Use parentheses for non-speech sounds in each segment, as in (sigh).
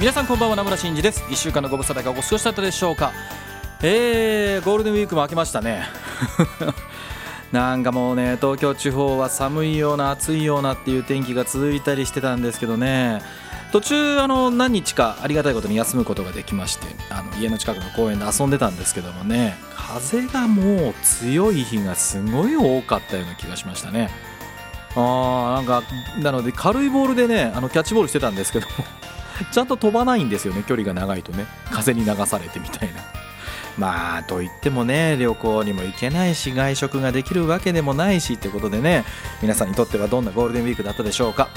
皆さんこんばんは名村真司です。1週間のご無沙汰がお過ごしだったでしょうか。えー、ゴールデンウィークも明けましたね。(laughs) なんかもうね東京地方は寒いような暑いようなっていう天気が続いたりしてたんですけどね。途中あの何日かありがたいことに休むことができましてあの家の近くの公園で遊んでたんですけどもね。風がもう強い日がすごい多かったような気がしましたね。あーなんかなので軽いボールでねあのキャッチボールしてたんですけども。ちゃんと飛ばないんですよね距離が長いとね。風に流されてみたいな。(laughs) まあといってもね旅行にも行けないし外食ができるわけでもないしってことでね皆さんにとってはどんなゴールデンウィークだったでしょうか。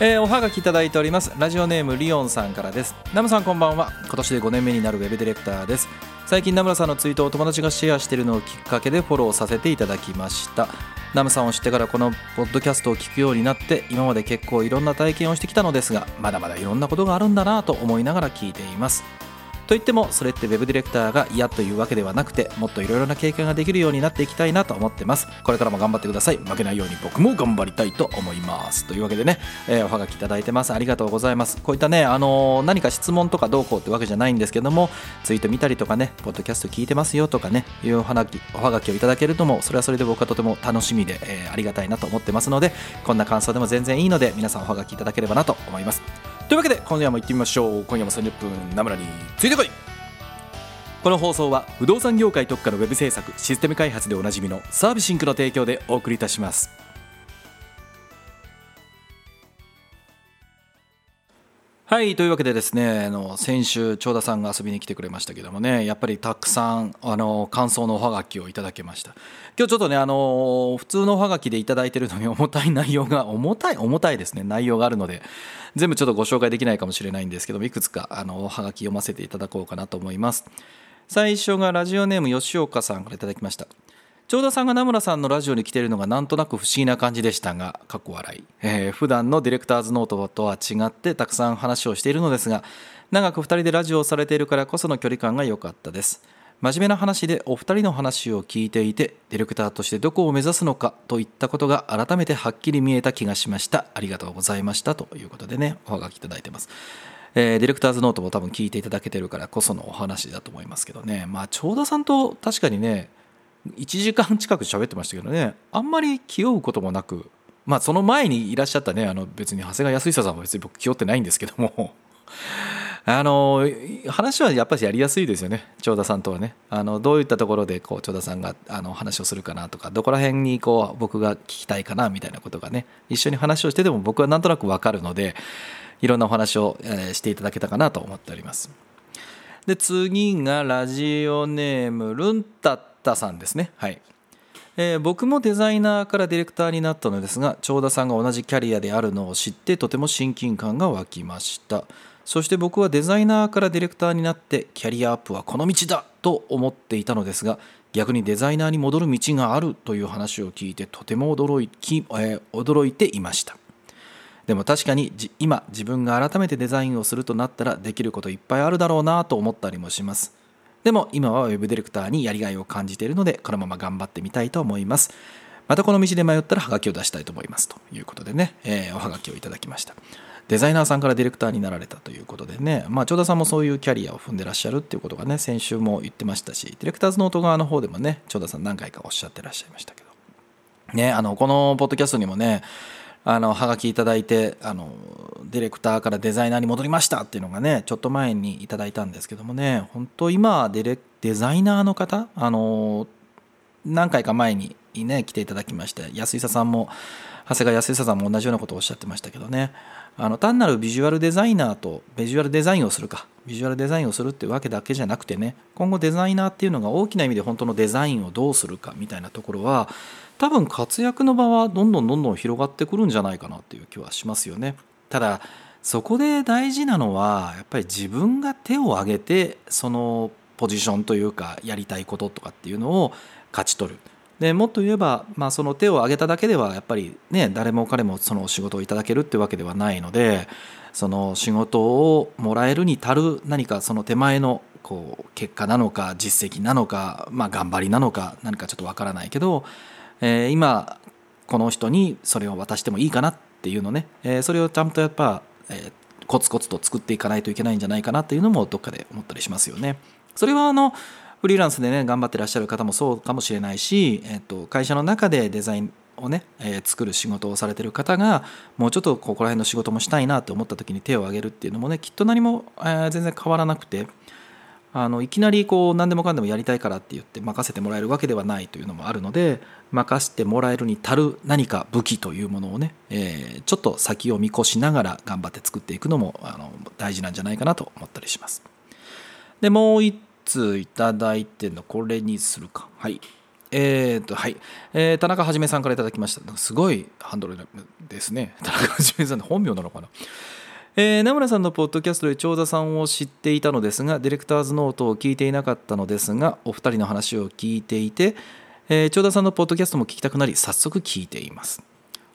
えー、おはがきいただいております。ラジオネームリオンさんからです。ナムさんこんばんは。今年で5年目になるウェブディレクターです。最近ナムラさんのツイートを友達がシェアしているのをきっかけでフォローさせていただきました。ナムさんを知ってからこのポッドキャストを聞くようになって今まで結構いろんな体験をしてきたのですがまだまだいろんなことがあるんだなと思いながら聞いています。といってもそれってウェブディレクターが嫌というわけではなくてもっといろいろな経験ができるようになっていきたいなと思ってます。これからも頑張ってください。負けないように僕も頑張りたいと思います。というわけでね、えー、おはがきいただいてます。ありがとうございます。こういったね、あのー、何か質問とかどうこうってわけじゃないんですけどもツイート見たりとかねポッドキャスト聞いてますよとかねいうおはがきおはがきをいただけるともそれはそれで僕はとても楽しみで、えー、ありがたいなと思ってますのでこんな感想でも全然いいので皆さんおはがきいただければなと思います。というわけで今夜も行ってみましょう。今夜も30分名村についてこい。この放送は不動産業界特化のウェブ制作システム開発でおなじみのサービシンクの提供でお送りいたします。はいというわけでですねあの先週長田さんが遊びに来てくれましたけどもねやっぱりたくさんあの感想のおはがきをいただけました。今日ちょっとねあの普通のおはがきでいただいてるのに重たい内容が重たい重たいですね。内容があるので全部ちょっとご紹介できないかもしれないんですけどもいくつかあのおはがき読ませていただこうかなと思います。最初がラジオネーム吉岡さんからいただきました。長田さんが名村さんのラジオに来ているのがなんとなく不思議な感じでしたが過去笑い、えー、普段のディレクターズノートとは違ってたくさん話をしているのですが長く2人でラジオをされているからこその距離感が良かったです。真面目な話でお二人の話を聞いていてディレクターとしてどこを目指すのかといったことが改めてはっきり見えた気がしました。ありがとうございましたということでねおはがきいただいてます。えー、ディレクターズノートも多分聞いていただけてるからこそのお話だと思いますけどね。まあ長田さんと確かにね1時間近く喋ってましたけどね。あんまり気負うこともなくまあその前にいらっしゃったねあの別に長谷川康久さんは別に僕気負ってないんですけども。(laughs) あの話はやっぱりやりやすいですよね。長田さんとはね。あのどういったところでこう長田さんがあの話をするかなとかどこら辺にこう僕が聞きたいかなみたいなことがね一緒に話をしてでも僕はなんとなく分かるのでいろんなお話を、えしていただけたかなと思っております。で次がラジオネームルンタッタさんですね。はい。えー、僕もデザイナーからディレクターになったのですが長田さんが同じキャリアであるのを知ってとても親近感が湧きました。そして僕はデザイナーからディレクターになってキャリアアップはこの道だと思っていたのですが逆にデザイナーに戻る道があるという話を聞いてとても驚い,、えー、驚いていました。でも確かに今自分が改めてデザインをするとなったらできることいっぱいあるだろうなと思ったりもします。でも今は Web ディレクターにやりがいを感じているのでこのまま頑張ってみたいと思います。またこの道で迷ったらハガキを出したいと思いますということでね、えー、おはがきをいただきました。デザイナーさんからディレクターになられたということでね、まあ、長田さんもそういうキャリアを踏んでらっしゃるっていうことがね先週も言ってましたしディレクターズノート側の方でもね長田さん何回かおっしゃってらっしゃいましたけど。ねあのこのポッドキャストにもねあのはがきいただいてあのディレクターからデザイナーに戻りましたっていうのがねちょっと前にいただいたんですけどもね本当今デレデザイナーの方あの何回か前にね来ていただきまして安井さんも長谷川康久さんも同じようなことをおっしゃってましたけどね。あの単なるビジュアルデザイナーとビジュアルデザインをするかビジュアルデザインをするってわけだけじゃなくてね今後デザイナーっていうのが大きな意味で本当のデザインをどうするかみたいなところは多分活躍の場はどんどんどんどん広がってくるんじゃないかなっていう気はしますよね。ただそこで大事なのはやっぱり自分が手を挙げてそのポジションというかやりたいこととかっていうのを勝ち取る。でもっと言えば、まあ、その手を挙げただけではやっぱりね誰も彼もその仕事をいただけるってわけではないのでその仕事をもらえるに足る何かその手前のこう結果なのか実績なのか、まあ、頑張りなのか何かちょっとわからないけど、えー、今この人にそれを渡してもいいかなっていうのね、えー、それをちゃんとやっぱ、えー、コツコツと作っていかないといけないんじゃないかなっていうのもどっかで思ったりしますよね。それはあのフリーランスでね頑張ってらっしゃる方もそうかもしれないし、えっと、会社の中でデザインをね、えー、作る仕事をされてる方がもうちょっとここら辺の仕事もしたいなって思った時に手を挙げるっていうのもねきっと何も、えー、全然変わらなくてあのいきなりこう何でもかんでもやりたいからって言って任せてもらえるわけではないというのもあるので任せてもらえるに足る何か武器というものをね、えー、ちょっと先を見越しながら頑張って作っていくのもあの大事なんじゃないかなと思ったりします。でもう一ついただいてのこれにするか。はい。えー、とはい、えー、田中はじめさんからいただきました。すごいハンドルですね。田中はじめさん本名なのかな。えー、名村さんのポッドキャストで長田さんを知っていたのですがディレクターズノートを聞いていなかったのですがお二人の話を聞いていて、えー、長田さんのポッドキャストも聞きたくなり早速聞いています。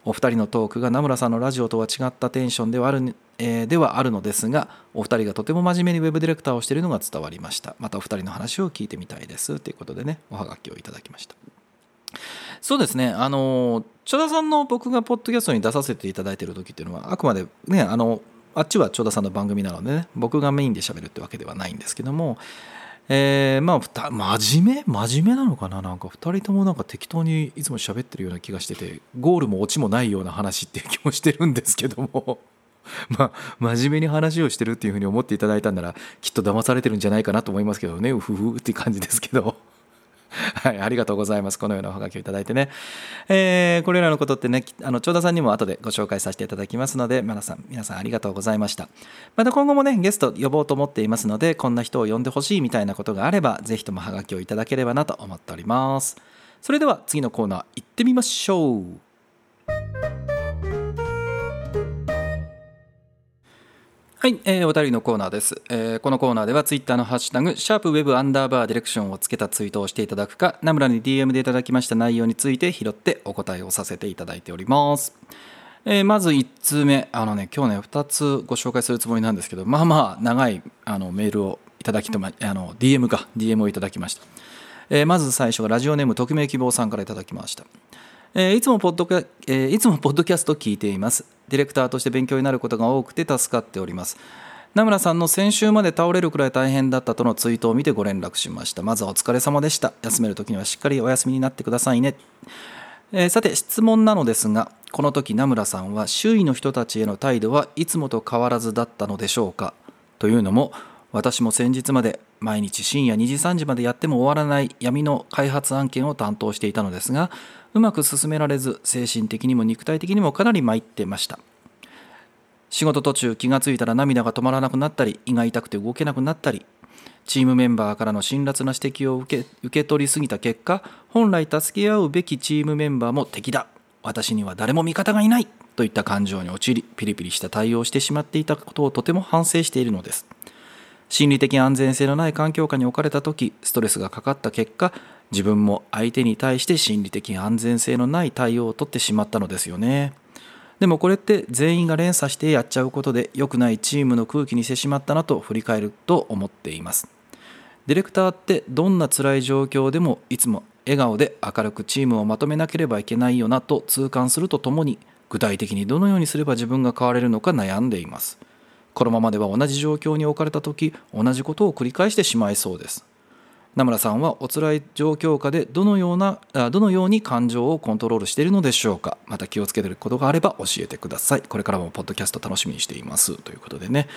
お二人のトークが名村さんのラジオとは違ったテンションではある,、えー、ではあるのですがお二人がとても真面目にウェブディレクターをしているのが伝わりました。またお二人の話を聞いてみたいです。ということでねおはがきをいただきました。そうですねあの長田さんの僕がポッドキャストに出させていただいている時っていうのはあくまでねあのあっちは長田さんの番組なのでね僕がメインで喋るってわけではないんですけどもえー、まあ真面目？真面目なのかな？なんか2人ともなんか適当にいつも喋ってるような気がしててゴールもオチもないような話っていう気もしてるんですけども (laughs) まあ真面目に話をしてるっていうふうに思っていただいたんならきっと騙されてるんじゃないかなと思いますけどね。うふふって感じですけど。はい、ありがとうございます。このようなおはがきをいただいてね。えー、これらのことってね、あの、長田さんにも後でご紹介させていただきますので、皆さん、皆さんありがとうございました。また今後もね、ゲスト呼ぼうと思っていますので、こんな人を呼んでほしいみたいなことがあれば、ぜひともはがきをいただければなと思っております。それでは次のコーナー行ってみましょう。はい、えー、お便りのコーナーです、えー、このコーナーではツイッターのハッシュタグ、シャープウェブアンダーバーディレクションをつけたツイートをしていただくか、ナムラに DM でいただきました内容について拾ってお答えをさせていただいております。えー、まず1通目、あのね、今日ね、2つご紹介するつもりなんですけど、まあまあ長いあのメールをいただきとま、あの、DM か、DM をいただきました。えー、まず最初がラジオネーム匿名希望さんからいただきました。えー、いつもポッドキャ、えー、いつもポッドキャスト聞いています。ディレクターとして勉強になることが多くて助かっております。名村さんの先週まで倒れるくらい大変だったとのツイートを見てご連絡しました。まずはお疲れ様でした。休める時にはしっかりお休みになってくださいね。えー、さて質問なのですが、この時名村さんは周囲の人たちへの態度はいつもと変わらずだったのでしょうか？というのも、私も先日まで毎日深夜2時3時までやっても終わらない闇の開発案件を担当していたのですがうまく進められず精神的にも肉体的にもかなり参ってました。仕事途中気がついたら涙が止まらなくなったり胃が痛くて動けなくなったりチームメンバーからの辛辣な指摘を受け受け取りすぎた結果本来助け合うべきチームメンバーも敵だ。私には誰も味方がいない。といった感情に陥りピリピリした対応をしてしまっていたことをとても反省しているのです。心理的安全性のない環境下に置かれた時ストレスがかかった結果自分も相手に対して心理的安全性のない対応をとってしまったのですよね。でもこれって全員が連鎖してやっちゃうことで良くないチームの空気にしてしまったなと振り返ると思っています。ディレクターってどんな辛い状況でもいつも笑顔で明るくチームをまとめなければいけないよなと痛感するとともに具体的にどのようにすれば自分が変われるのか悩んでいます。このままでは同じ状況に置かれた時同じことを繰り返してしまいそうです。名村さんはお辛い状況下でどのようなどのように感情をコントロールしているのでしょうか？また気をつけていることがあれば教えてください。これからもポッドキャスト楽しみにしています。ということでね。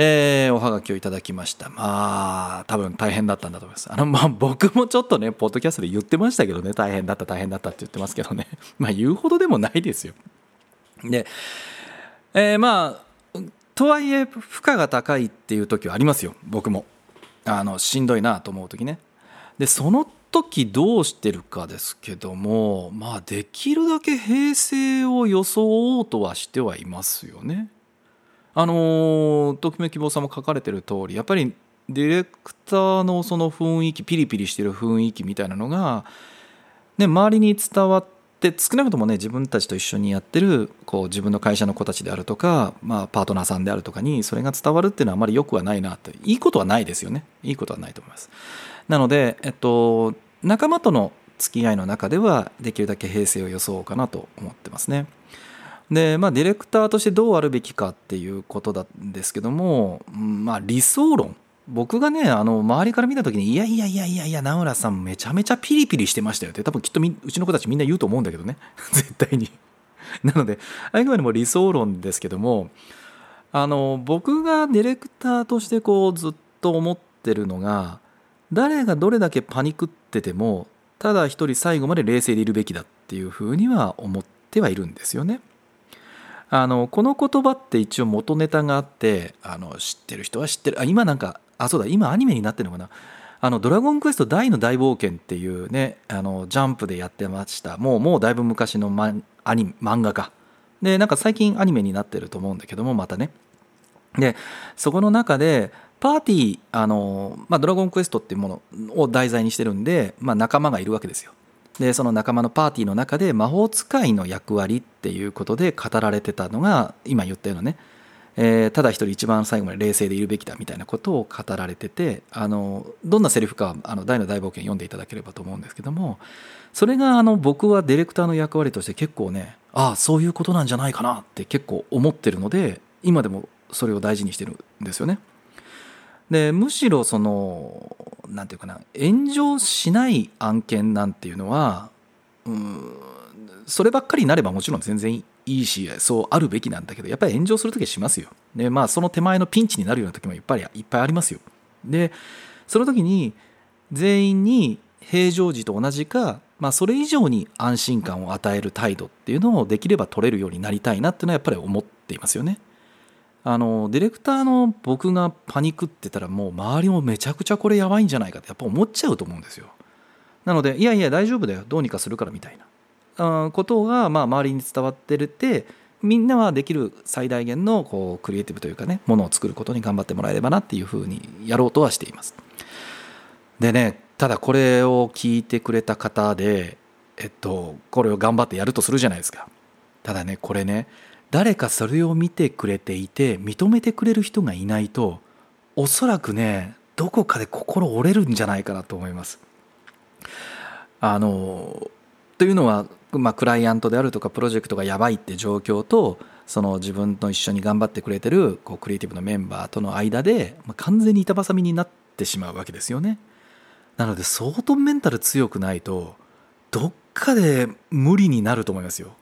えー、おはがきをいただきました。まあ多分大変だったんだと思います。あのまあ僕もちょっとねポッドキャストで言ってましたけどね。大変だった大変だったって言ってますけどね。(laughs) まあ言うほどでもないですよ。で、えー、まあとはいえ負荷が高いっていう時はありますよ。僕も。あのしんどいなと思う時ねでその時どうしてるかですけどもまあできるだけ平静を装おうとはしてはいますよね。あのときめ希望さんも書かれてる通りやっぱりディレクターのその雰囲気ピリピリしてる雰囲気みたいなのが、ね、周りに伝わって少なくともね自分たちと一緒にやってるこう自分の会社の子たちであるとか、まあ、パートナーさんであるとかにそれが伝わるっていうのはあまり良くはないなっていいことはないですよねいいことはないと思います。なので、えっと、仲間との付き合いの中ではできるだけ平静を装おうかなと思ってますね。でまあディレクターとしてどうあるべきかっていうことなんですけども、まあ、理想論僕がねあの周りから見た時に「いやいやいやいやいや名浦さんめちゃめちゃピリピリしてましたよ」って多分きっとうちの子たちみんな言うと思うんだけどね (laughs) 絶対に。(laughs) なのであくまでも理想論ですけどもあの僕がディレクターとしてこうずっと思ってるのが誰がどれだけパニクっててもただ一人最後まで冷静でいるべきだっていうふうには思ってはいるんですよね。あのこの言葉って一応元ネタがあってあの知ってる人は知ってるあ今なんかあそうだ今アニメになってるのかな。あのドラゴンクエスト大の大冒険っていうねあのジャンプでやってました。もうもうだいぶ昔の、ま、アニ漫画か。でなんか最近アニメになってると思うんだけどもまたね。でそこの中でパーティーあの、まあ、ドラゴンクエストっていうものを題材にしてるんで、まあ、仲間がいるわけですよ。でその仲間のパーティーの中で魔法使いの役割っていうことで語られてたのが今言ったようなね、えー、ただ一人一番最後まで冷静でいるべきだみたいなことを語られててあのどんなセリフかあの大の大冒険読んでいただければと思うんですけどもそれがあの僕はディレクターの役割として結構ねああそういうことなんじゃないかなって結構思ってるので今でもそれを大事にしてるんですよね。でむしろその何て言うかな炎上しない案件なんていうのはうんそればっかりになればもちろん全然いいいしそうあるべきなんだけどやっぱり炎上する時はしますよ。でまあその手前のピンチになるような時もいっぱいいっぱいありますよ。でその時に全員に平常時と同じか、まあ、それ以上に安心感を与える態度っていうのをできれば取れるようになりたいなっていうのはやっぱり思っていますよね。あのディレクターの僕がパニクってたらもう周りもめちゃくちゃこれやばいんじゃないかってやっぱ思っちゃうと思うんですよなのでいやいや大丈夫だよどうにかするからみたいなことがまあ周りに伝わってるってみんなはできる最大限のこうクリエイティブというかねものを作ることに頑張ってもらえればなっていうふうにやろうとはしていますでねただこれを聞いてくれた方でえっとこれを頑張ってやるとするじゃないですかただねこれね誰かそれを見てくれていて認めてくれる人がいないとおそらくねどこかで心折れるんじゃないかなと思います。あのというのは、まあ、クライアントであるとかプロジェクトがやばいって状況とその自分と一緒に頑張ってくれてるこうクリエイティブのメンバーとの間で、まあ、完全に板挟みになってしまうわけですよね。なので相当メンタル強くないとどっかで無理になると思いますよ。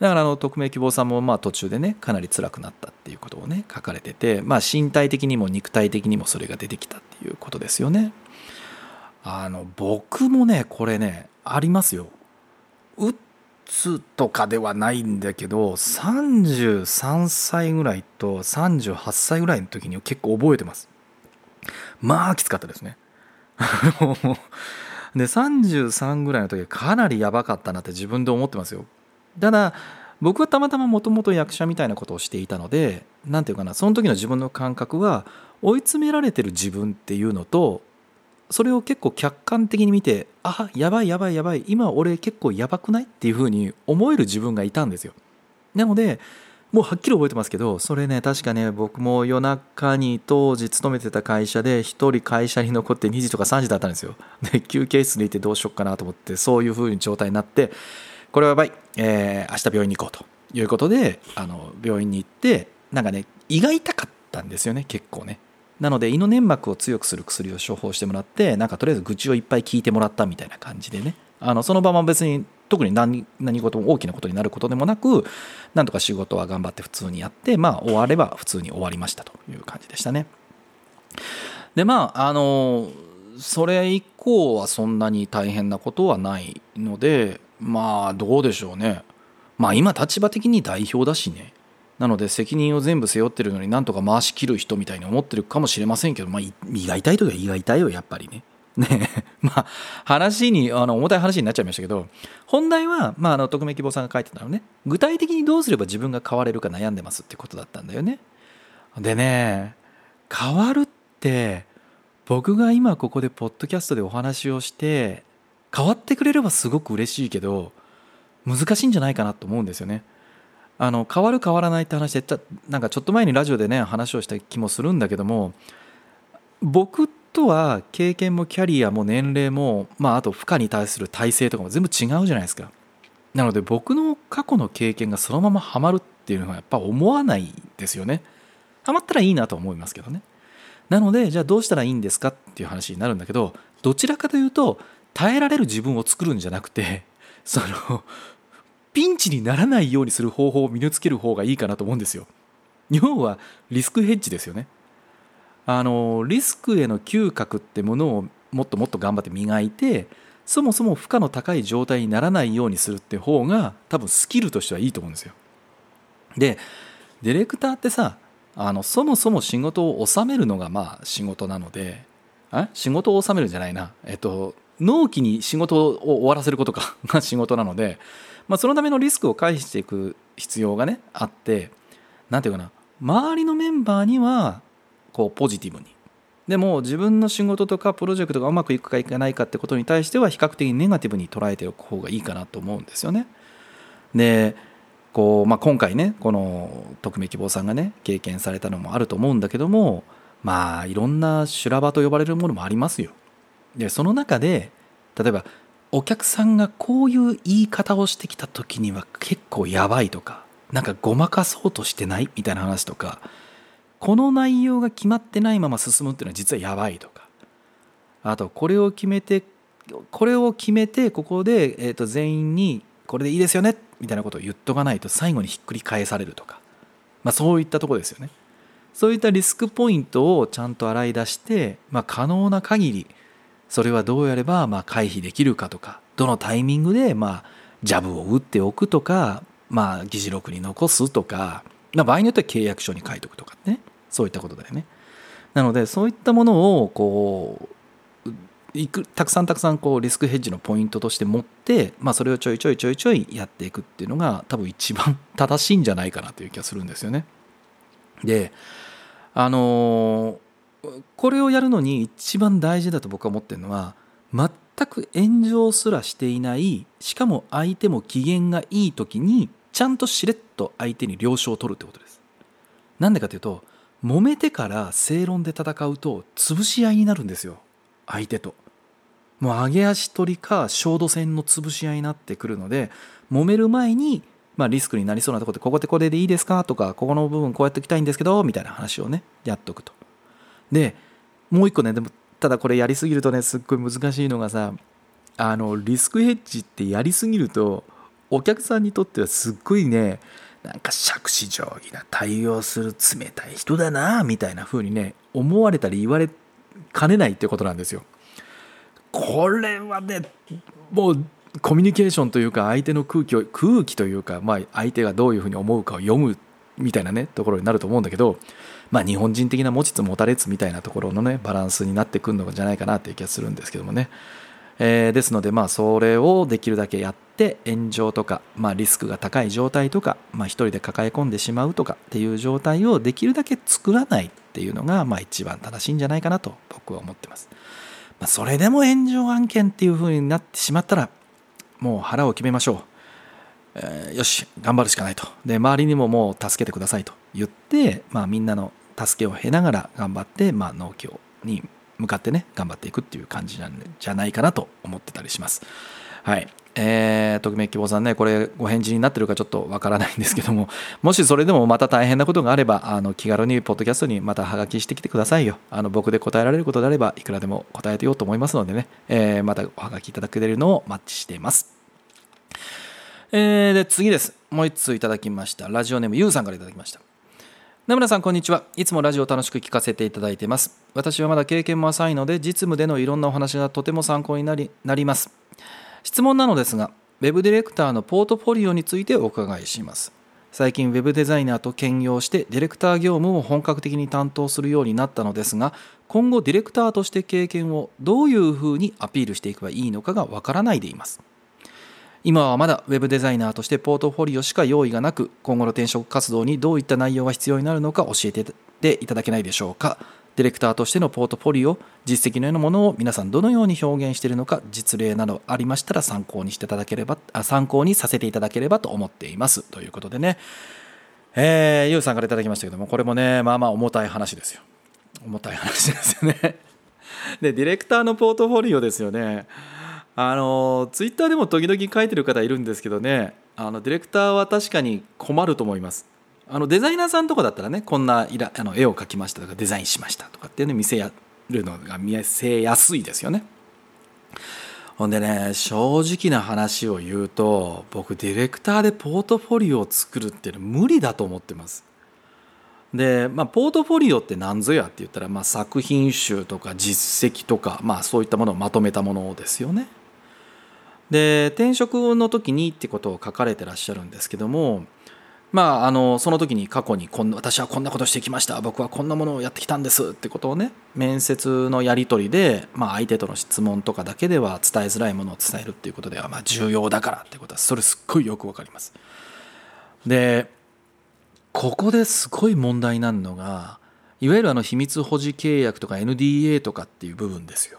だからあの匿名希望さんもまあ途中でねかなり辛くなったっていうことをね書かれてて、まあ、身体的にも肉体的にもそれが出てきたっていうことですよね。あの僕もねこれねありますよ。うつとかではないんだけど33歳ぐらいと38歳ぐらいの時に結構覚えてます。まあきつかったですね。(laughs) で33ぐらいの時かなりやばかったなって自分で思ってますよ。ただ僕はたまたまもともと役者みたいなことをしていたので何て言うかなその時の自分の感覚は追い詰められてる自分っていうのとそれを結構客観的に見てあやばいやばいやばい今俺結構やばくないっていうふうに思える自分がいたんですよ。なのでもうはっきり覚えてますけどそれね確かね僕も夜中に当時勤めてた会社で1人会社に残って2時とか3時だったんですよ。で休憩室にいてどうしよっかなと思ってそういうふうに状態になってこれはやばい、えー、明日病院に行こうということであの病院に行ってなんかね胃が痛かったんですよね結構ね。なので胃の粘膜を強くする薬を処方してもらってなんかとりあえず愚痴をいっぱい聞いてもらったみたいな感じでね。あのその場も別に特に何何事も大きなことになることでもなくなんとか仕事は頑張って普通にやってまあ終われば普通に終わりましたという感じでしたね。でまああのそれ以降はそんなに大変なことはないのでまあどうでしょうね。まあ今立場的に代表だしね。なので責任を全部背負ってるのになんとか回しきる人みたいに思ってるかもしれませんけどまあ胃が痛いときは胃が痛いよやっぱりね。(laughs) ね (laughs) まあ話にあの重たい話になっちゃいましたけど本題は、まあ、あの匿名希望さんが書いてたのね具体的にどうすれば自分が変われるか悩んでますってことだったんだよね。でね変わるって僕が今ここでポッドキャストでお話をして変わってくれればすごく嬉しいけど難しいんじゃないかなと思うんですよね。あの変わる変わらないって話でなんかちょっと前にラジオでね話をした気もするんだけども僕とは経験もキャリアも年齢も、まあ、あと負荷に対する体制とかも全部違うじゃないですか。なので僕の過去の経験がそのままハマるっていうのはやっぱ思わないですよね。ハマったらいいなと思いますけどね。なのでじゃあどうしたらいいんですかっていう話になるんだけどどちらかというと耐えられる自分を作るんじゃなくてそのピンチにならないようにする方法を身につける方がいいかなと思うんですよ。要はリスクヘッジですよね。あのリスクへの嗅覚ってものをもっともっと頑張って磨いてそもそも負荷の高い状態にならないようにするって方が多分スキルとしてはいいと思うんですよ。でディレクターってさあのそもそも仕事を収めるのがまあ仕事なのであ仕事を収めるんじゃないなえっと納期に仕事を終わらせることかが仕事なので、まあ、そのためのリスクを回避していく必要がねあって何て言うかな周りのメンバーにはこうポジティブにでも自分の仕事とかプロジェクトがうまくいくかいかないかってことに対しては比較的ネガティブに捉えておく方がいいかなと思うんですよね。でこう、まあ、今回ねこの匿名希望さんがね経験されたのもあると思うんだけどもまあいろんな修羅場と呼ばれるものもありますよ。でその中で例えばお客さんがこういう言い方をしてきた時には結構やばいとかなんかごまかそうとしてないみたいな話とかこの内容が決まってないまま進むっていうのは実はやばいとかあとこれを決めてこれを決めてここで、えー、と全員にこれでいいですよねみたいなことを言っとかないと最後にひっくり返されるとか、まあ、そういったとこですよね。そういったリスクポイントをちゃんと洗い出して、まあ、可能な限りそれはどうやればま回避できるかとかどのタイミングでまジャブを打っておくとか、まあ、議事録に残すとか、まあ、場合によっては契約書に書いておくとかねそういったことだよね。なのでそういったものをこういくたくさんたくさんこうリスクヘッジのポイントとして持って、まあ、それをちょいちょいちょいちょいやっていくっていうのが多分一番 (laughs) 正しいんじゃないかなという気がするんですよね。であのこれをやるのに一番大事だと僕は思ってるのは全く炎上すらしていないしかも相手も機嫌がいい時にちゃんとしれっと相手に了承を取るってことです。なんでかというと揉めてから正論で戦うと潰し合いになるんですよ相手と。もう上げ足取りか焦土戦の潰し合いになってくるので揉める前に、まあ、リスクになりそうなとこでここでこれでいいですかとかここの部分こうやっておきたいんですけどみたいな話をねやっとくと。でもう一個ねでもただこれやりすぎるとねすっごい難しいのがさあのリスクヘッジってやりすぎるとお客さんにとってはすっごいねなんか杓子定規な対応する冷たい人だなみたいな風にね思われたり言われかねないってことなんですよ。これはねもうコミュニケーションというか相手の空気を空気というか、まあ、相手がどういうふうに思うかを読むみたいなねところになると思うんだけど、まあ、日本人的な持ちつ持たれつみたいなところのねバランスになってくるのじゃないかなっていう気がするんですけどもね。えー、ですのでまあそれをできるだけやって炎上とか、まあ、リスクが高い状態とか、まあ、一人で抱え込んでしまうとかっていう状態をできるだけ作らないっていうのがまあ一番正しいんじゃないかなと僕は思ってます。まあ、それでも炎上案件っていう風になってしまったらもう腹を決めましょう。えー、よし頑張るしかないとで周りにももう助けてくださいと言って、まあ、みんなの助けを経ながら頑張って、まあ、農協に向かってね頑張っていくっていう感じなんじゃないかなと思ってたりします。はいえー、匿名希望さんね、これ、ご返事になってるかちょっとわからないんですけども、もしそれでもまた大変なことがあれば、あの気軽にポッドキャストにまたはがきしてきてくださいよ。あの僕で答えられることであれば、いくらでも答えてようと思いますのでね、えー、またおはがきいただけるのをマッチしています。えー、で次ですもう一通いただきましたラジオネームゆうさんからいただきました名村さんこんにちは。いつもラジオ楽しく聞かせていただいています。私はまだ経験も浅いので実務でのいろんなお話がとても参考になりなります。質問なのですがウェブディレクターのポートフォリオについてお伺いします。最近ウェブデザイナーと兼業してディレクター業務を本格的に担当するようになったのですが今後ディレクターとして経験をどういうふうにアピールしていけばいいのかがわからないでいます。今はまだウェブデザイナーとしてポートフォリオしか用意がなく今後の転職活動にどういった内容が必要になるのか教えていただけないでしょうか。ディレクターとしてのポートフォリオ実績のようなものを皆さんどのように表現しているのか実例などありましたら参考にしていただければ参考にさせていただければと思っています。ということでね。えー、ゆうさんからいただきましたけどもこれもねまあまあ重たい話ですよ。重たい話ですよね。(laughs) でディレクターのポートフォリオですよね。あのツイッターでも時々書いてる方いるんですけどねあのディレクターは確かに困ると思います。あのデザイナーさんとかだったらねこんなイラあの絵を描きましたとかデザインしましたとかっていうの見せやるのが見せやすいですよね。ほんでね正直な話を言うと僕ディレクターでポートフォリオを作るっていうの無理だと思ってます。で、まあ、ポートフォリオって何ぞやって言ったら、まあ、作品集とか実績とか、まあ、そういったものをまとめたものですよね。で転職の時にってことを書かれてらっしゃるんですけどもまあ、あのその時に過去にこん私はこんなことしてきました僕はこんなものをやってきたんですってことをね面接のやり取りで、まあ、相手との質問とかだけでは伝えづらいものを伝えるっていうことではまあ重要だからってことはそれすっごいよくわかります。でここですごい問題なのがいわゆるあの秘密保持契約とか NDA とかっていう部分ですよ。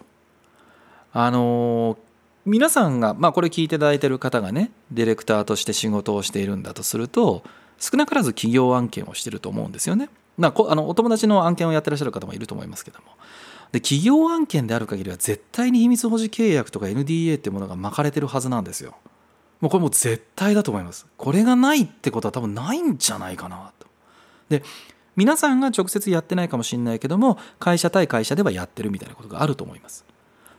あの皆さんが、まあ、これ聞いていただいている方がねディレクターとして仕事をしているんだとすると少なからず企業案件をしてると思うんですよね。まあ、あのお友達の案件をやってらっしゃる方もいると思いますけども。で企業案件である限りは絶対に秘密保持契約とか NDA っていうものが巻かれてるはずなんですよ。もうこれもう絶対だと思います。これがないってことは多分ないんじゃないかなと。で皆さんが直接やってないかもしれないけども会社対会社ではやってるみたいなことがあると思います。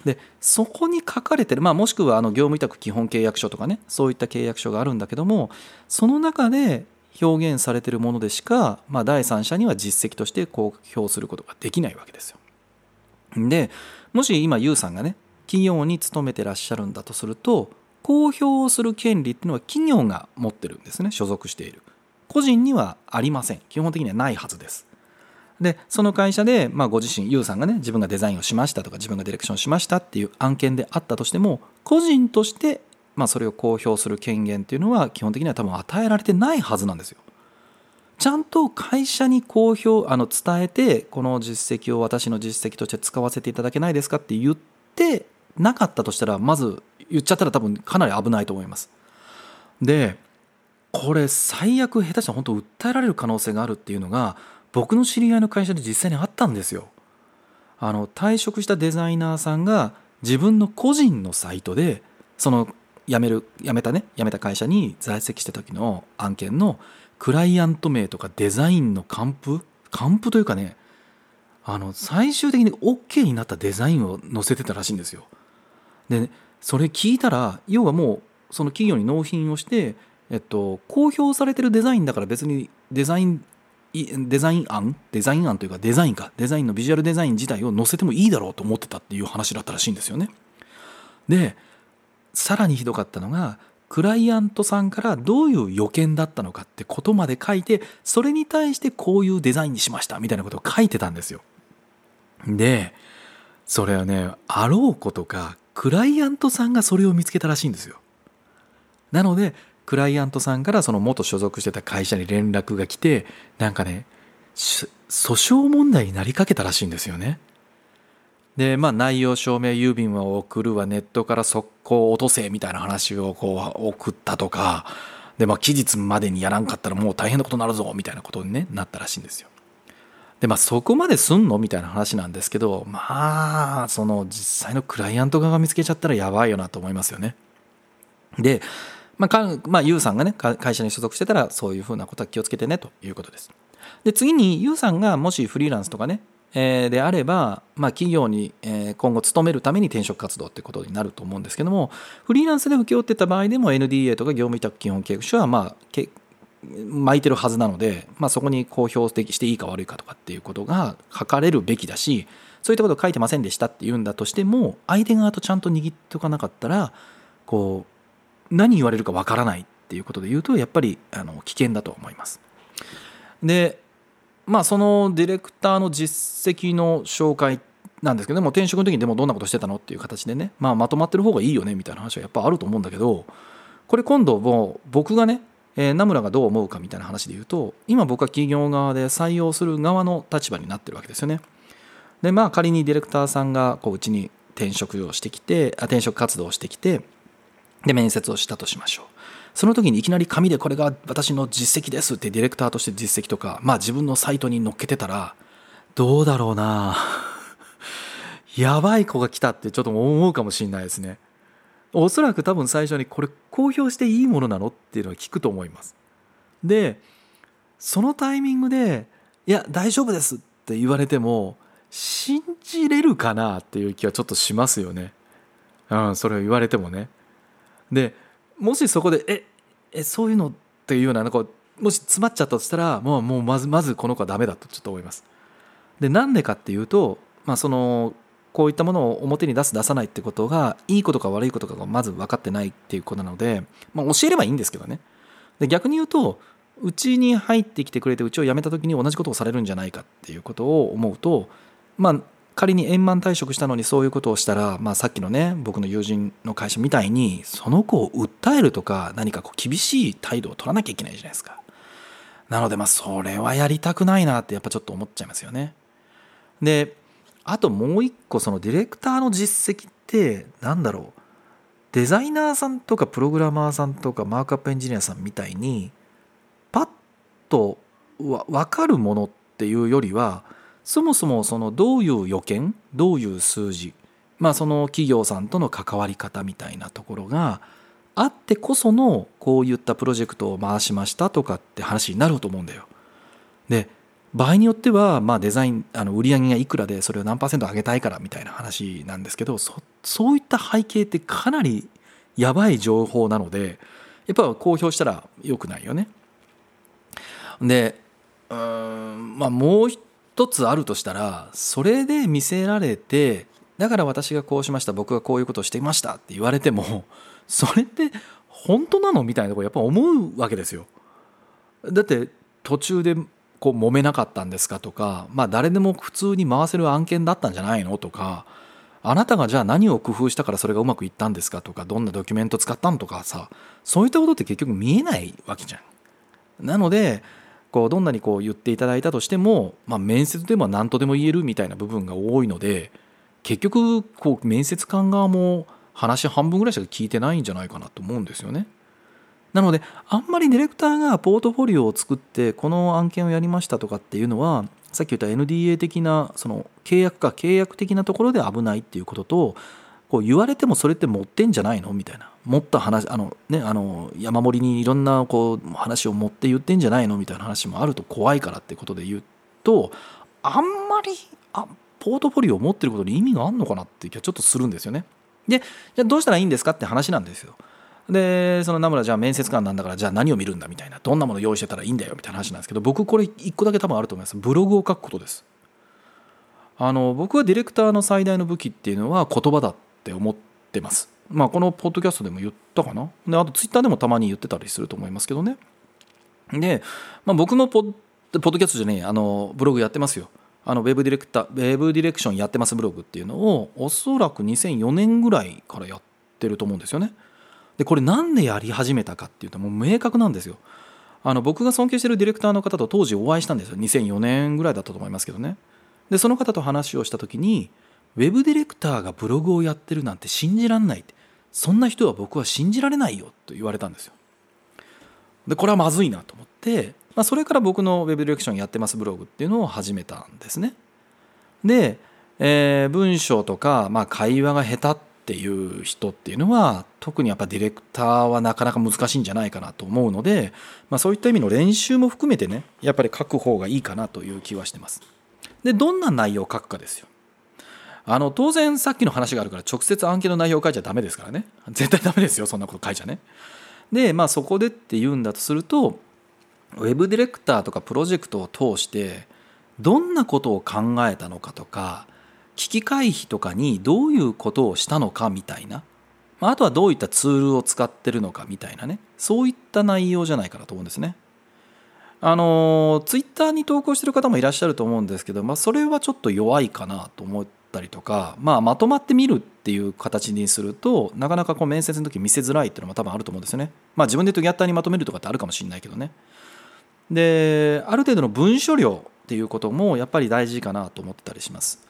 でそこに書かれてる、まあ、もしくはあの業務委託基本契約書とかねそういった契約書があるんだけどもその中で表現されてるものでしか、まあ、第三者には実績として公表することができないわけですよ。でもし今 YOU さんがね企業に勤めてらっしゃるんだとすると公表する権利っていうのは企業が持ってるんですね所属している。個人にはありません。基本的にはないはずです。でその会社で、まあ、ご自身 YOU さんがね自分がデザインをしましたとか自分がディレクションしましたっていう案件であったとしても個人としてまあ、それを公表する権限っていうのは基本的には多分与えられてないはずなんですよ。ちゃんと会社に公表あの伝えてこの実績を私の実績として使わせていただけないですかって言ってなかったとしたらまず言っちゃったら多分かなり危ないと思います。でこれ最悪下手したら本当訴えられる可能性があるっていうのが僕の知り合いの会社で実際にあったんですよ。あの退職したデザイナーさんが自分の個人のサイトでその辞める辞めたね辞めた会社に在籍した時の案件のクライアント名とかデザインの還付？還付というかねあの最終的に OK になったデザインを載せてたらしいんですよ。で、それ聞いたら要はもうその企業に納品をして、えっと、公表されてるデザインだから別にデザインデザイン案？デザイン案というかデザインかデザインのビジュアルデザイン自体を載せてもいいだろうと思ってたっていう話だったらしいんですよね。でさらにひどかったのがクライアントさんからどういう予見だったのかってことまで書いてそれに対してこういうデザインにしましたみたいなことを書いてたんですよ。でそれはねあろうことかクライアントさんがそれを見つけたらしいんですよ。なのでクライアントさんからその元所属してた会社に連絡が来てなんかね訴訟問題になりかけたらしいんですよね。でまあ内容証明郵便を送るわネットから速攻落とせみたいな話をこう送ったとかでまあ期日までにやらんかったらもう大変なことになるぞみたいなことに、ね、なったらしいんですよ。でまあそこまですんのみたいな話なんですけどまあその実際のクライアント側が見つけちゃったらやばいよなと思いますよね。でまあ、かまあ、ユウさんがね会社に所属してたらそういうふうなことは気をつけてねということです。で次にユウさんがもしフリーランスとかねえーであれば、まあ、企業にえー今後勤めるために転職活動ってことになると思うんですけどもフリーランスで請け負ってた場合でも NDA とか業務委託基本契約書はまあけ巻いてるはずなので、まあ、そこに公表していいか悪いかとかっていうことが書かれるべきだしそういったことを書いてませんでしたっていうんだとしても相手側とちゃんと握っておかなかったらこう何言われるかわからないっていうことで言うとやっぱりあの危険だと思います。でまあそのディレクターの実績の紹介なんですけども転職の時にでもどんなことしてたのっていう形でね、まあ、まとまってる方がいいよねみたいな話はやっぱあると思うんだけどこれ今度もう僕がねえ名村がどう思うかみたいな話で言うと今僕は企業側で採用する側の立場になってるわけですよね。でまあ仮にディレクターさんがこううちに転職をしてきてあ転職活動をしてきてで面接をしたとしましょう。その時にいきなり紙でこれが私の実績ですってディレクターとして実績とか、まあ自分のサイトに載っけてたら、どうだろうな (laughs) やばい子が来たってちょっと思うかもしれないですね。おそらく多分最初にこれ公表していいものなのっていうのを聞くと思います。で、そのタイミングで、いや、大丈夫ですって言われても、信じれるかなっていう気はちょっとしますよね。うん、それを言われてもね。で、もしそこで、え、え、そういうのっていうような、なんかもし詰まっちゃったとしたら、もう、もうまず、まずこの子はダメだとちょっと思います。で、なんでかっていうと、まあ、その、こういったものを表に出す出さないってことがいいことか悪いことかがまず分かってないっていうことなので、まあ、教えればいいんですけどねで逆に言うとうちに入ってきてくれてうちを辞めた時に同じことをされるんじゃないかっていうことを思うとまあ仮に円満退職したのにそういうことをしたら、まあ、さっきのね僕の友人の会社みたいにその子を訴えるとか何かこう厳しい態度を取らなきゃいけないじゃないですか。なのでまあそれはやりたくないなってやっぱちょっと思っちゃいますよね。であともう一個そのディレクターの実績ってなんだろう。デザイナーさんとかプログラマーさんとかマークアップエンジニアさんみたいにパッとわ分かるものっていうよりはそもそもそのどういう予見どういう数字まあその企業さんとの関わり方みたいなところがあってこそのこういったプロジェクトを回しましたとかって話になると思うんだよ。で場合によっては、まあ、デザインあの売り上げがいくらでそれを何パーセント上げたいからみたいな話なんですけどそそういった背景ってかなりやばい情報なのでやっぱ公表したらよくないよね。でうんまあもう一一つあるとしたらそれで見せられてだから私がこうしました僕がこういうことをしていましたって言われても (laughs) それって本当なのみたいなところやっぱ思うわけですよ。だって途中でこう揉めなかったんですかとか、まあ、誰でも普通に回せる案件だったんじゃないのとかあなたがじゃあ何を工夫したからそれがうまくいったんですかとかどんなドキュメント使ったのとかさそういったことって結局見えないわけじゃん。なのでこうどんなにこう言っていただいたとしても、まあ、面接でも何とでも言えるみたいな部分が多いので結局こう面接官側も話半分ぐらいしか聞いてないんじゃないかなと思うんですよね。なのであんまりディレクターがポートフォリオを作ってこの案件をやりましたとかっていうのはさっき言った NDA 的なその契約か契約的なところで危ないっていうこととこう言われてもそれって持ってんじゃないの？みたいな。もっと話あの、ね、あの山盛りにいろんなこう話を持って言ってんじゃないの？みたいな話もあると怖いからってことで言うとあんまりあポートフォリオを持ってることに意味があるのかなっていう気はちょっとするんですよね。でじゃあどうしたらいいんですかって話なんですよ。でその名村じゃあ面接官なんだからじゃあ何を見るんだみたいな。どんなもの用意してたらいいんだよみたいな話なんですけど僕これ一個だけ多分あると思います。ブログを書くことです。あの僕はディレクターの最大の武器っていうのは言葉だっって思ってます。まあこのポッドキャストでも言ったかな？であとツイッターでもたまに言ってたりすると思いますけどね。で、まあ、僕のポッポッドキャストじゃねえあのブログやってますよ。あのウェブディレクターウェブディレクションやってますブログっていうのをおそらく2004年ぐらいからやってると思うんですよね。でこれなんでやり始めたかっていうともう明確なんですよ。あの僕が尊敬してるディレクターの方と当時お会いしたんですよ。2004年ぐらいだったと思いますけどね。でその方と話をした時にウェブディレクターがブログをやってるなんて信じられないって。そんな人は僕は信じられないよと言われたんですよ。でこれはまずいなと思って、まあ、それから僕のウェブディレクションやってますブログっていうのを始めたんですね。で、えー文章とか、まあ、会話が下手っていう人っていうのは特にやっぱディレクターはなかなか難しいんじゃないかなと思うので、まあ、そういった意味の練習も含めてねやっぱり書く方がいいかなという気はしてます。でどんな内容を書くかですよ。あの当然さっきの話があるから直接案件の内容を書いちゃダメですからね。絶対ダメですよそんなこと書いちゃね。でまあそこでって言うんだとするとウェブディレクターとかプロジェクトを通してどんなことを考えたのかとか危機回避とかにどういうことをしたのかみたいな。あとはどういったツールを使ってるのかみたいなね。そういった内容じゃないかなと思うんですね。あのツイッターに投稿してる方もいらっしゃると思うんですけど、まあ、それはちょっと弱いかなと思ったりとか、まあ、まとまってみるっていう形にするとなかなかこう面接の時見せづらいっていうのも多分あると思うんですよね。まあ、自分で言うとギャッターにまとめるとかってあるかもしれないけどね。である程度の文書量っていうこともやっぱり大事かなと思ってたりします。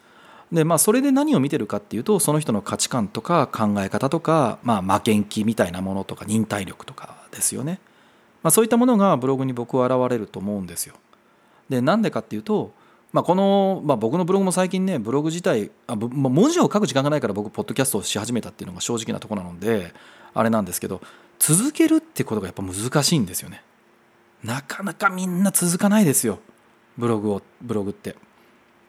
でまあ、それで何を見てるかっていうとその人の価値観とか考え方とか、まあ、負けん気みたいなものとか忍耐力とかですよね。まあ、そういったものがブログに僕は現れると思うんですよ。でなんでかっていうと、まあ、この、まあ、僕のブログも最近ねブログ自体あ文字を書く時間がないから僕ポッドキャストをし始めたっていうのが正直なとこなのであれなんですけど続けるってことがやっぱ難しいんですよね。なかなかみんな続かないですよブログをブログって。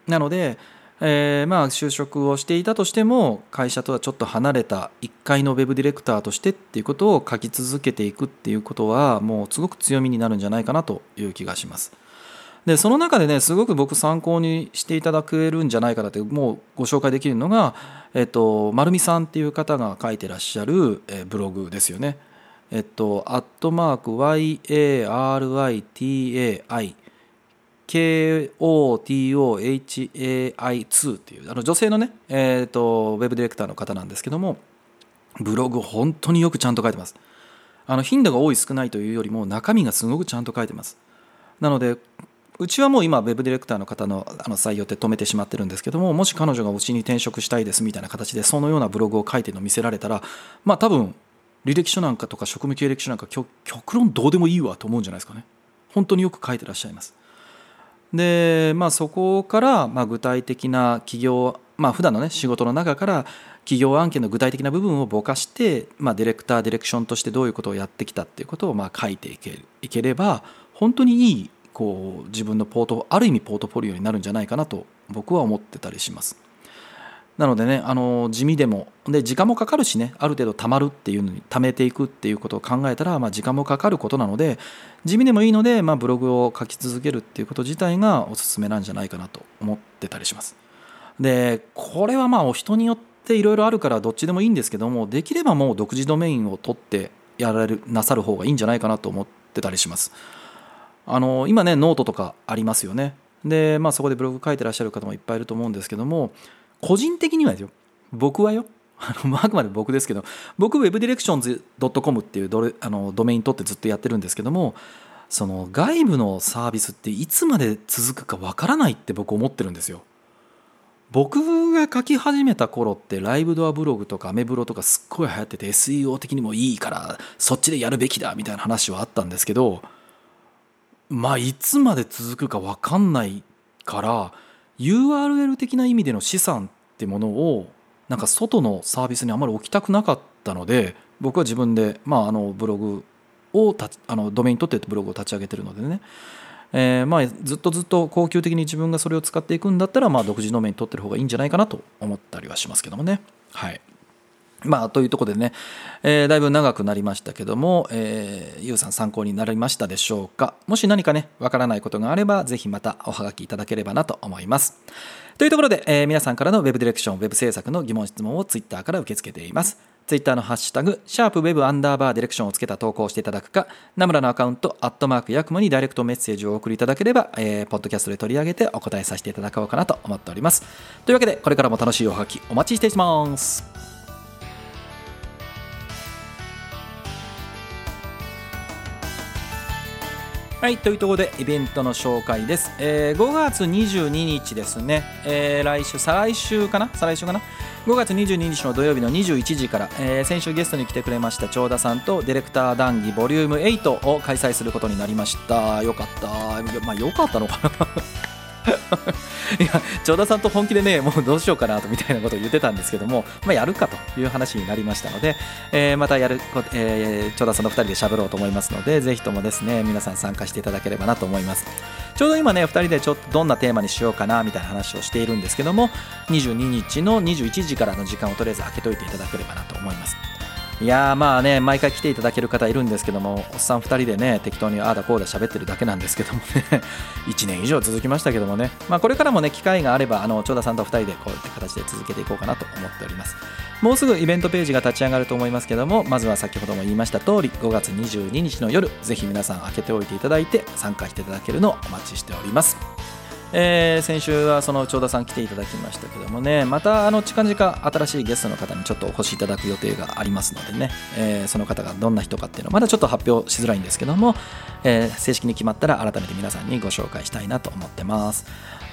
なのでえー、まあ就職をしていたとしても会社とはちょっと離れた1階のウェブディレクターとしてっていうことを書き続けていくっていうことはもうすごく強みになるんじゃないかなという気がします。でその中でねすごく僕参考にしていただけるんじゃないかなってもうご紹介できるのが、えっと、丸美さんっていう方が書いてらっしゃる、えブログですよね。えっと、アットマーク YARITAI KOTOHAI2 っていうあの女性のね、えーと、ウェブディレクターの方なんですけどもブログ本当によくちゃんと書いてますあの頻度が多い少ないというよりも中身がすごくちゃんと書いてますなのでうちはもう今ウェブディレクターの方のあの採用って止めてしまってるんですけどももし彼女がうちに転職したいですみたいな形でそのようなブログを書いてるのを見せられたらまあ多分履歴書なんかとか職務経歴書なんか極論どうでもいいわと思うんじゃないですかね。本当によく書いてらっしゃいます。で、まあ、そこから、まあ、具体的な企業まあ普段のね仕事の中から企業案件の具体的な部分をぼかして、まあ、ディレクターディレクションとしてどういうことをやってきたっていうことをまあ書いていけいければ本当にいいこう自分のポートある意味ポートフォリオになるんじゃないかなと僕は思ってたりします。なのでねあの地味でもで時間もかかるしねある程度たまるっていうのに貯めていくっていうことを考えたら、まあ、時間もかかることなので地味でもいいので、まあ、ブログを書き続けるっていうこと自体がおすすめなんじゃないかなと思ってたりします。でこれはまあお人によっていろいろあるからどっちでもいいんですけどもできればもう独自ドメインを取ってやられるなさる方がいいんじゃないかなと思ってたりします。あの今ねノートとかありますよね。でまあそこでブログ書いてらっしゃる方もいっぱいいると思うんですけども個人的にはですよ僕はよ (laughs) あのあくまで僕ですけど僕 webdirections.com っていうドあのドメイン取ってずっとやってるんですけどもその外部のサービスっていつまで続くかわからないって僕思ってるんですよ。僕が書き始めた頃ってライブドアブログとかアメブロとかすっごい流行ってて SEO 的にもいいからそっちでやるべきだみたいな話はあったんですけどまあいつまで続くか分かんないから URL 的な意味での資産ってものをなんか外のサービスにあまり置きたくなかったので僕は自分で、まあ、あのブログをあのドメイン取ってブログを立ち上げてるのでね、えー、まあずっとずっと恒久的に自分がそれを使っていくんだったら、まあ、独自ドメイン取ってる方がいいんじゃないかなと思ったりはしますけどもね。はいまあ、というところでね、えー、だいぶ長くなりましたけども、えー、ゆうさん参考になりましたでしょうか？もし何かね、わからないことがあれば、ぜひまたおはがきいただければなと思います。というところで、えー、皆さんからの Web ディレクション、Web 制作の疑問質問を Twitter から受け付けています。Twitter のハッシュタグ、シャープ Web アンダーバーディレクションをつけた投稿をしていただくか、ナムラのアカウント、アットマークヤクモにダイレクトメッセージをお送りいただければ、えー、ポッドキャストで取り上げてお答えさせていただこうかなと思っております。というわけで、これからも楽しいおはがきお待ちしています。はい、というところでイベントの紹介です。えー、5月22日ですね、えー、来週、再来週かな？再来週かな ?5 月22日の土曜日の21時から、えー、先週ゲストに来てくれました長田さんとディレクター談義ボリューム8を開催することになりました。よかった。まあ、よかったのかな？いや長田さんと本気でねもうどうしようかなとみたいなことを言ってたんですけども、まあ、やるかという話になりましたので、えーまたやるこ、えー長田さんの2人で喋ろうと思いますのでぜひともですね皆さん参加していただければなと思います。ちょうど今ね2人でちょっとどんなテーマにしようかなみたいな話をしているんですけども22日の21時からの時間をとりあえず開けといていただければなと思います。いやまあね毎回来ていただける方いるんですけどもおっさん2人でね適当にああだこうだ喋ってるだけなんですけどもね (laughs) 1年以上続きましたけどもね、まあ、これからもね機会があればあの長田さんと2人でこういった形で続けていこうかなと思っております。もうすぐイベントページが立ち上がると思いますけどもまずは先ほども言いました通り5月22日の夜ぜひ皆さん開けておいていただいて参加していただけるのをお待ちしております。えー先週はその長田さん来ていただきましたけどもねまたあの近々新しいゲストの方にちょっとお越しいただく予定がありますのでね、えーその方がどんな人かっていうのはまだちょっと発表しづらいんですけども、えー正式に決まったら改めて皆さんにご紹介したいなと思ってます、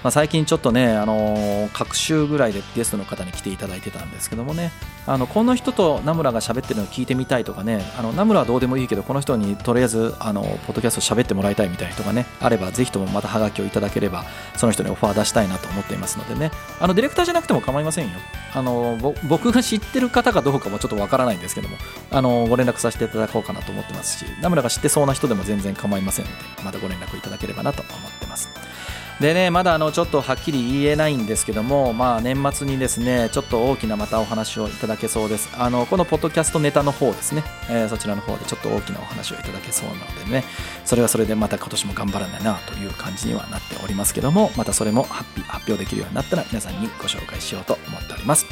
まあ、最近ちょっとね、あのー各週ぐらいでゲストの方に来ていただいてたんですけどもね。あのこの人とナムラが喋ってるのを聞いてみたいとかね。あのナムラはどうでもいいけどこの人にとりあえずあのポッドキャスト喋ってもらいたいみたいな人がね。あればぜひともまたハガキをいただければその人にオファー出したいなと思っていますのでね。あのディレクターじゃなくても構いませんよ。あの僕が知ってる方かどうかもちょっとわからないんですけども。あのご連絡させていただこうかなと思ってますしナムラが知ってそうな人でも全然構いませんのでまたご連絡いただければなと思ってます。でねまだあのちょっとはっきり言えないんですけども、まあ、年末にですねちょっと大きなまたお話をいただけそうです。あのこのポッドキャストネタの方ですね、えーそちらの方でちょっと大きなお話をいただけそうなのでね。それはそれでまた今年も頑張らないなという感じにはなっておりますけどもまたそれも発表発表できるようになったら皆さんにご紹介しようと思っております。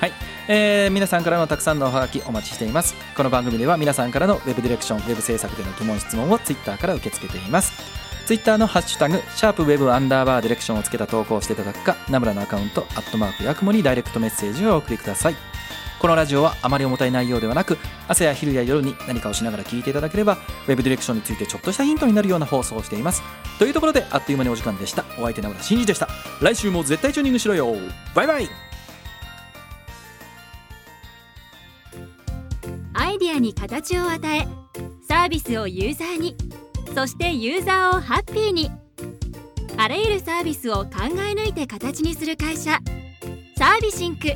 はい、えー皆さんからのたくさんのおはがきお待ちしています。この番組では皆さんからのウェブディレクションウェブ制作での疑問質問をツイッターから受け付けています。ツイッターのハッシュタグ、シャープウェブアンダーバーディレクションをつけた投稿をしていただくか、ナムラのアカウント、アットマークヤクモにダイレクトメッセージをお送りください。このラジオはあまり重たい内容ではなく、朝や昼や夜に何かをしながら聞いていただければ、ウェブディレクションについてちょっとしたヒントになるような放送をしています。というところで、あっという間にお時間でした。お相手ナムラ真司でした。来週も絶対チューニングしろよ。バイバイアイディアに形を与えサービスをユーザーにそしてユーザーをハッピーに。あらゆるサービスを考え抜いて形にする会社。サービシンク。